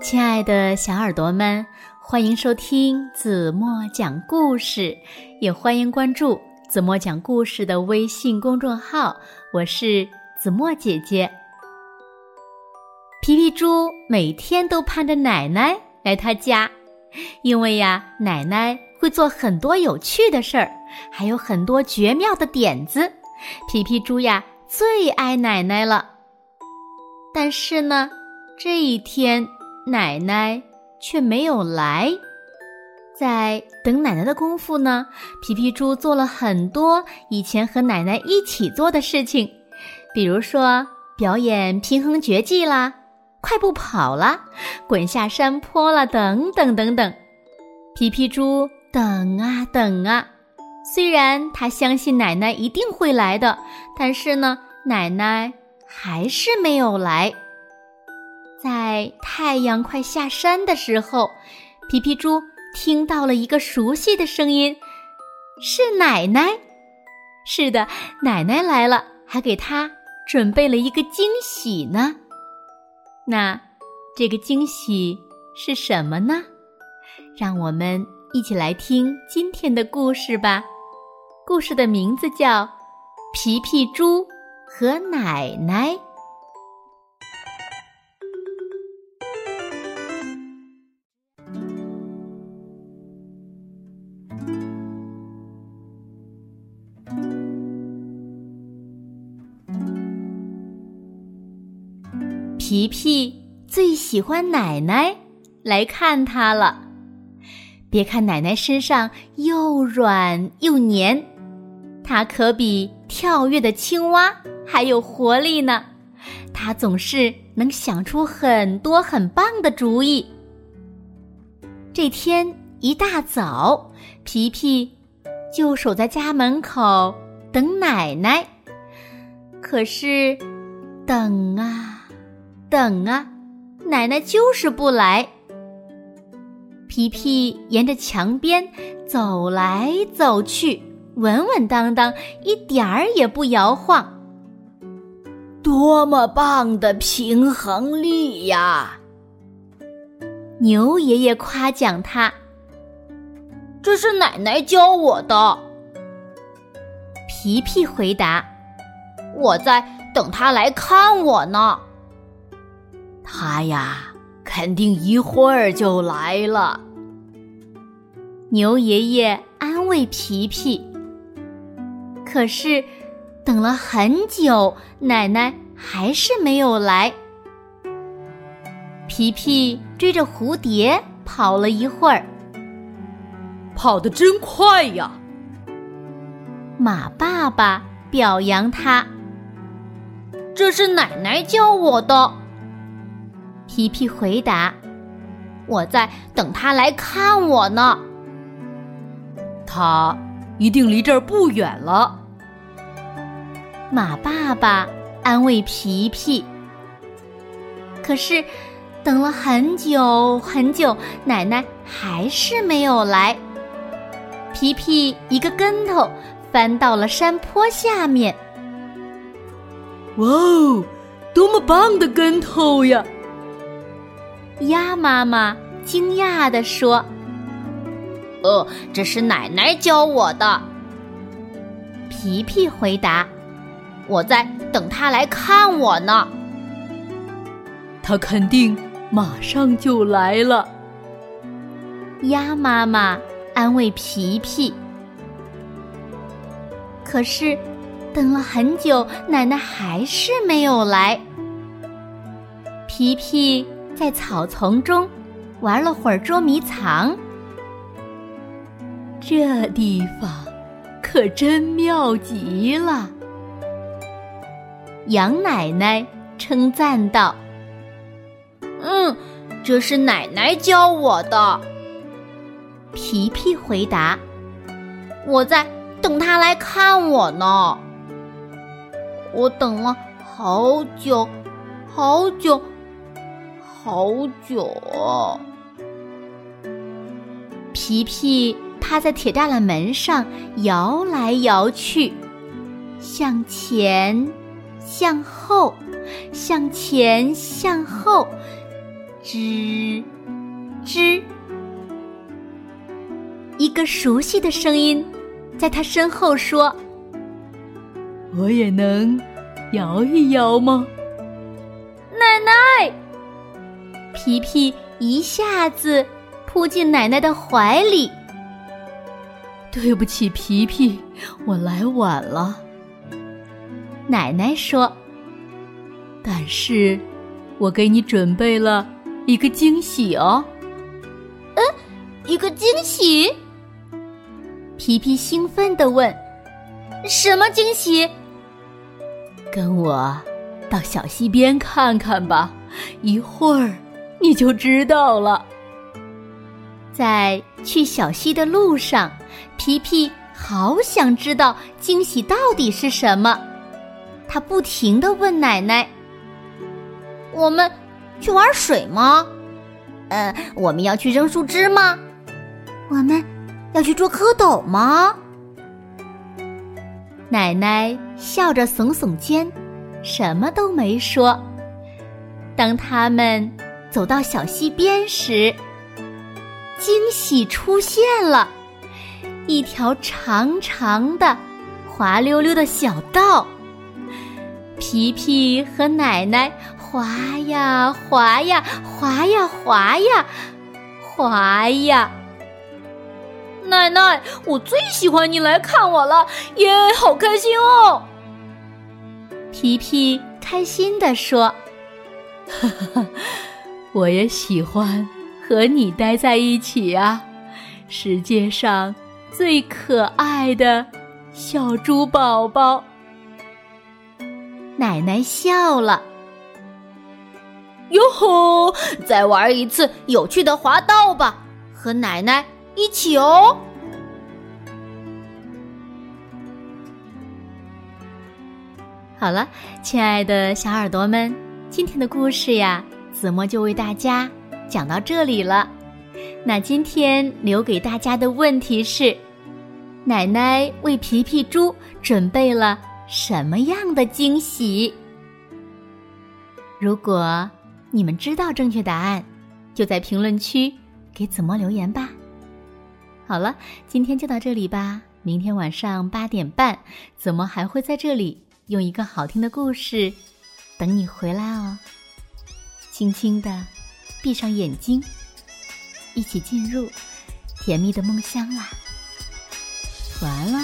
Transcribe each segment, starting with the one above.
亲爱的小耳朵们，欢迎收听子墨讲故事，也欢迎关注子墨讲故事的微信公众号。我是子墨姐姐。皮皮猪每天都盼着奶奶来他家，因为呀，奶奶会做很多有趣的事儿，还有很多绝妙的点子。皮皮猪呀，最爱奶奶了。但是呢，这一天。奶奶却没有来，在等奶奶的功夫呢，皮皮猪做了很多以前和奶奶一起做的事情，比如说表演平衡绝技啦、快步跑啦、滚下山坡啦，等等等等。皮皮猪等啊等啊，虽然他相信奶奶一定会来的，但是呢，奶奶还是没有来。在太阳快下山的时候，皮皮猪听到了一个熟悉的声音，是奶奶。是的，奶奶来了，还给他准备了一个惊喜呢。那这个惊喜是什么呢？让我们一起来听今天的故事吧。故事的名字叫《皮皮猪和奶奶》。皮皮最喜欢奶奶来看他了。别看奶奶身上又软又黏，它可比跳跃的青蛙还有活力呢。它总是能想出很多很棒的主意。这天一大早，皮皮就守在家门口等奶奶。可是，等啊。等啊，奶奶就是不来。皮皮沿着墙边走来走去，稳稳当当，一点儿也不摇晃。多么棒的平衡力呀！牛爷爷夸奖他：“这是奶奶教我的。”皮皮回答：“我在等他来看我呢。”他呀，肯定一会儿就来了。牛爷爷安慰皮皮。可是，等了很久，奶奶还是没有来。皮皮追着蝴蝶跑了一会儿，跑得真快呀！马爸爸表扬他：“这是奶奶教我的。”皮皮回答：“我在等他来看我呢。他一定离这儿不远了。”马爸爸安慰皮皮。可是，等了很久很久，奶奶还是没有来。皮皮一个跟头翻到了山坡下面。哇哦，多么棒的跟头呀！鸭妈妈惊讶地说：“哦，这是奶奶教我的。”皮皮回答：“我在等他来看我呢。”他肯定马上就来了。鸭妈妈安慰皮皮。可是，等了很久，奶奶还是没有来。皮皮。在草丛中玩了会儿捉迷藏，这地方可真妙极了。羊奶奶称赞道：“嗯，这是奶奶教我的。”皮皮回答：“我在等他来看我呢。我等了好久，好久。”好久，皮皮趴在铁栅栏门上摇来摇去，向前，向后，向前，向后，吱吱，一个熟悉的声音在他身后说：“我也能摇一摇吗？”奶奶，皮皮一下子扑进奶奶的怀里。对不起，皮皮，我来晚了。奶奶说：“但是，我给你准备了一个惊喜哦。”嗯，一个惊喜？皮皮兴奋的问：“什么惊喜？”跟我到小溪边看看吧，一会儿你就知道了。在去小溪的路上，皮皮好想知道惊喜到底是什么。他不停的问奶奶：“我们去玩水吗？嗯，我们要去扔树枝吗？我们要去捉蝌蚪吗？”奶奶笑着耸耸肩，什么都没说。当他们走到小溪边时，惊喜出现了，一条长长的、滑溜溜的小道。皮皮和奶奶滑呀滑呀滑呀滑呀滑呀！奶奶，我最喜欢你来看我了，耶，好开心哦！皮皮开心地说：“哈哈，我也喜欢和你待在一起啊，世界上最可爱的小猪宝宝。”奶奶笑了。哟吼！再玩一次有趣的滑道吧，和奶奶一起哦。好了，亲爱的小耳朵们，今天的故事呀，子墨就为大家讲到这里了。那今天留给大家的问题是：奶奶为皮皮猪准备了。什么样的惊喜？如果你们知道正确答案，就在评论区给子墨留言吧。好了，今天就到这里吧。明天晚上八点半，子墨还会在这里用一个好听的故事等你回来哦。轻轻的闭上眼睛，一起进入甜蜜的梦乡啦。完了。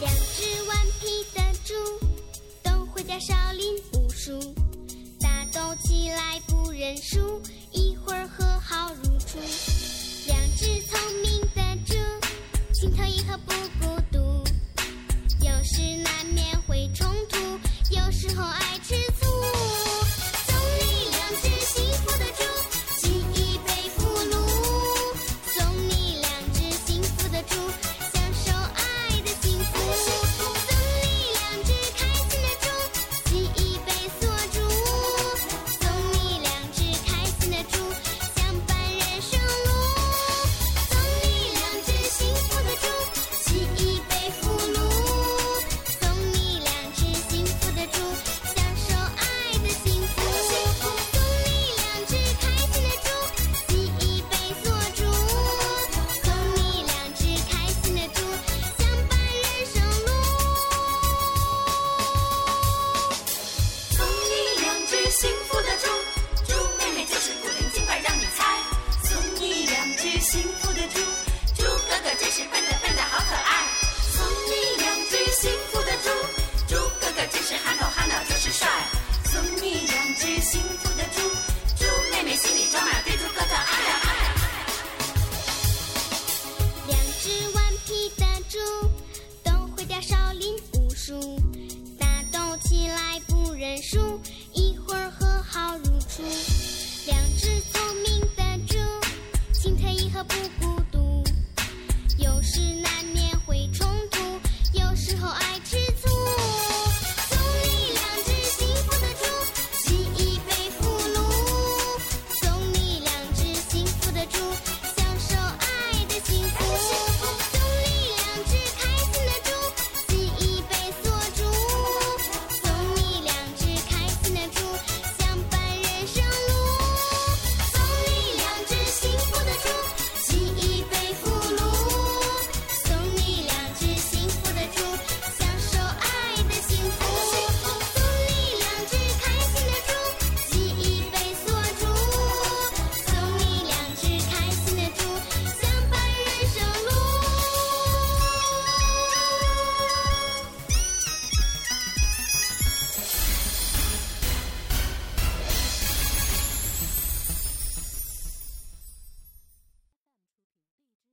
两只顽皮的猪都会叫少林武术，打斗起来不认输。不孤独有时难